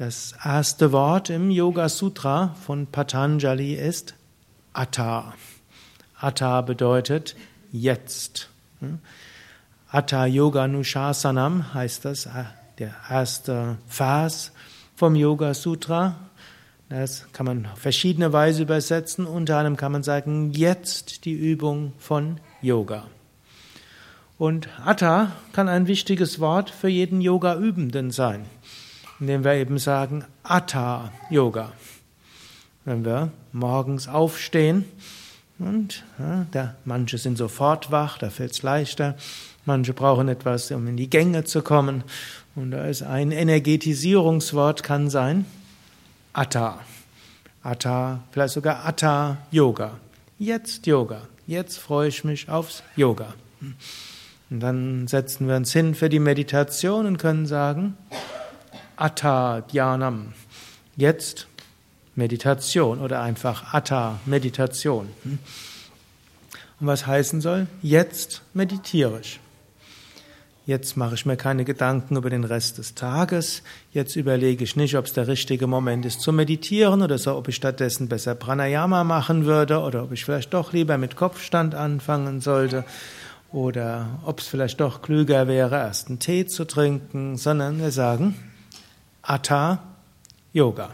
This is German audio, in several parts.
Das erste Wort im Yoga Sutra von Patanjali ist Atta. Atta bedeutet jetzt. Atta Yoga Nushasanam heißt das, äh, der erste Vers vom Yoga Sutra. Das kann man auf verschiedene Weise übersetzen. Unter anderem kann man sagen, jetzt die Übung von Yoga. Und Atta kann ein wichtiges Wort für jeden Yoga-Übenden sein, indem wir eben sagen Atta Yoga. Wenn wir morgens aufstehen und ja, da, manche sind sofort wach, da fällt es leichter, manche brauchen etwas, um in die Gänge zu kommen. Und da ist ein Energetisierungswort, kann sein Atta. Atta, vielleicht sogar Atta Yoga. Jetzt Yoga. Jetzt freue ich mich aufs Yoga. Und dann setzen wir uns hin für die Meditation und können sagen, Atta Dhyanam. Jetzt Meditation oder einfach Atta Meditation. Und was heißen soll? Jetzt meditiere ich. Jetzt mache ich mir keine Gedanken über den Rest des Tages. Jetzt überlege ich nicht, ob es der richtige Moment ist zu meditieren oder so, ob ich stattdessen besser Pranayama machen würde oder ob ich vielleicht doch lieber mit Kopfstand anfangen sollte oder ob es vielleicht doch klüger wäre, erst einen Tee zu trinken, sondern wir sagen Atta Yoga.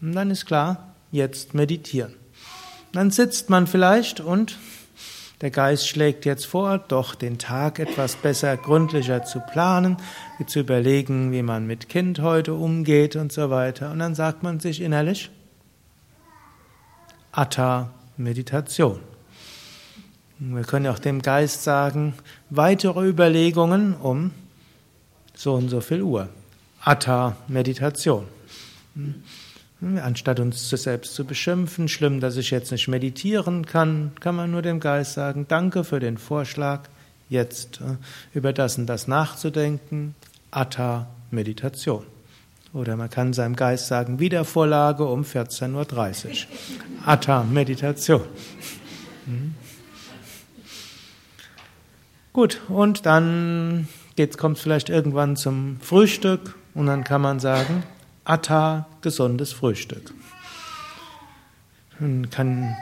Und dann ist klar, jetzt meditieren. Dann sitzt man vielleicht und der Geist schlägt jetzt vor, doch den Tag etwas besser, gründlicher zu planen, zu überlegen, wie man mit Kind heute umgeht und so weiter. Und dann sagt man sich innerlich Atta Meditation. Wir können auch dem Geist sagen, weitere Überlegungen um so und so viel Uhr. Atta Meditation. Hm, anstatt uns selbst zu beschimpfen, schlimm, dass ich jetzt nicht meditieren kann, kann man nur dem Geist sagen, danke für den Vorschlag, jetzt äh, über das und das nachzudenken. Atta Meditation. Oder man kann seinem Geist sagen, Wiedervorlage um 14.30 Uhr. Atta Meditation. Hm. Gut, und dann kommt es vielleicht irgendwann zum Frühstück und dann kann man sagen, Atta, gesundes Frühstück. Man kann,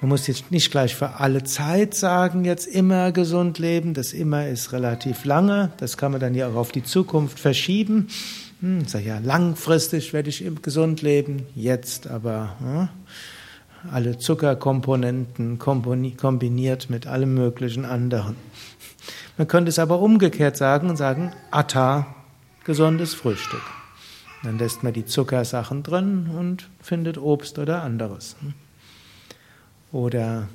man muss jetzt nicht gleich für alle Zeit sagen, jetzt immer gesund leben. Das immer ist relativ lange. Das kann man dann ja auch auf die Zukunft verschieben. Hm, sag ja, langfristig werde ich gesund leben. Jetzt aber, hm, alle Zuckerkomponenten kombiniert mit allem möglichen anderen. Man könnte es aber umgekehrt sagen und sagen, Atta, gesundes Frühstück. Dann lässt man die Zuckersachen drin und findet Obst oder anderes. Oder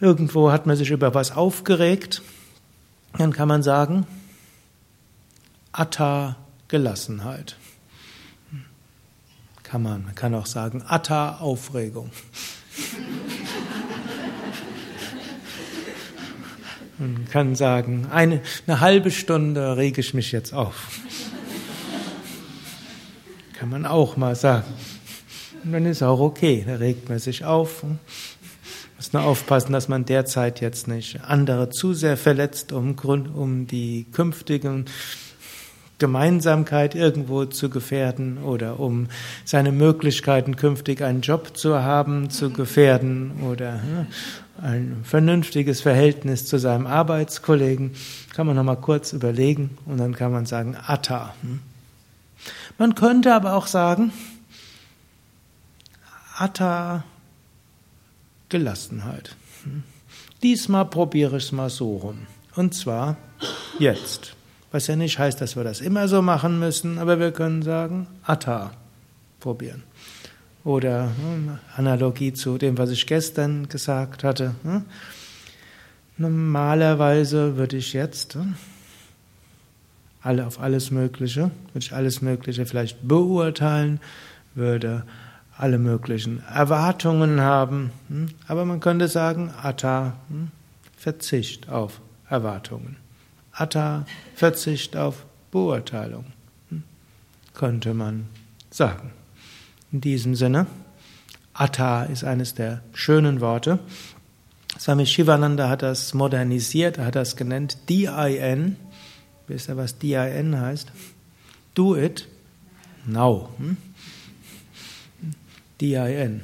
irgendwo hat man sich über was aufgeregt, dann kann man sagen, Atta, Gelassenheit. Kann man. Man kann auch sagen, Atta Aufregung. Kann sagen, eine, eine halbe Stunde rege ich mich jetzt auf. Kann man auch mal sagen. Und dann ist auch okay, da regt man sich auf. Muss nur aufpassen, dass man derzeit jetzt nicht andere zu sehr verletzt, um, um die künftigen Gemeinsamkeit irgendwo zu gefährden oder um seine Möglichkeiten künftig einen Job zu haben zu gefährden oder ein vernünftiges Verhältnis zu seinem Arbeitskollegen, kann man nochmal kurz überlegen und dann kann man sagen, Atta. Hm? Man könnte aber auch sagen, Atta, Gelassenheit. Hm? Diesmal probiere ich es mal so rum. Und zwar jetzt. Was ja nicht heißt, dass wir das immer so machen müssen, aber wir können sagen, Atta probieren. Oder hm, Analogie zu dem, was ich gestern gesagt hatte. Hm? Normalerweise würde ich jetzt hm, alle auf alles Mögliche, würde ich alles Mögliche vielleicht beurteilen, würde alle möglichen Erwartungen haben, aber man könnte sagen, Atta, Verzicht auf Erwartungen. Atta, Verzicht auf Beurteilung, hm? könnte man sagen. In diesem Sinne, Atta ist eines der schönen Worte. Swami Shivananda hat das modernisiert, er hat das genannt DIN. Wisst ihr, was DIN heißt? Do it now. Hm? D-I-N.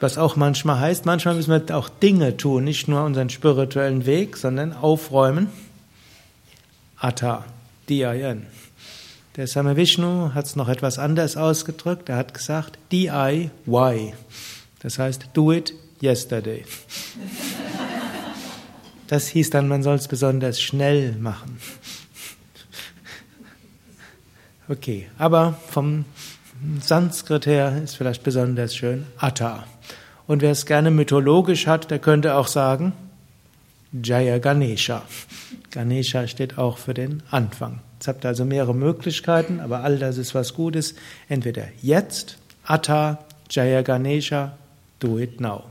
Was auch manchmal heißt, manchmal müssen wir auch Dinge tun, nicht nur unseren spirituellen Weg, sondern aufräumen. Atta, D-I-N. Der Same Vishnu hat es noch etwas anders ausgedrückt. Er hat gesagt, D-I-Y. Das heißt, do it yesterday. Das hieß dann, man soll es besonders schnell machen. Okay, aber vom Sanskrit her ist vielleicht besonders schön Atta. Und wer es gerne mythologisch hat, der könnte auch sagen Jaya Ganesha. Ganesha steht auch für den Anfang. Jetzt habt ihr also mehrere Möglichkeiten, aber all das ist was Gutes. Entweder jetzt, Atta, Jaya Ganesha, do it now.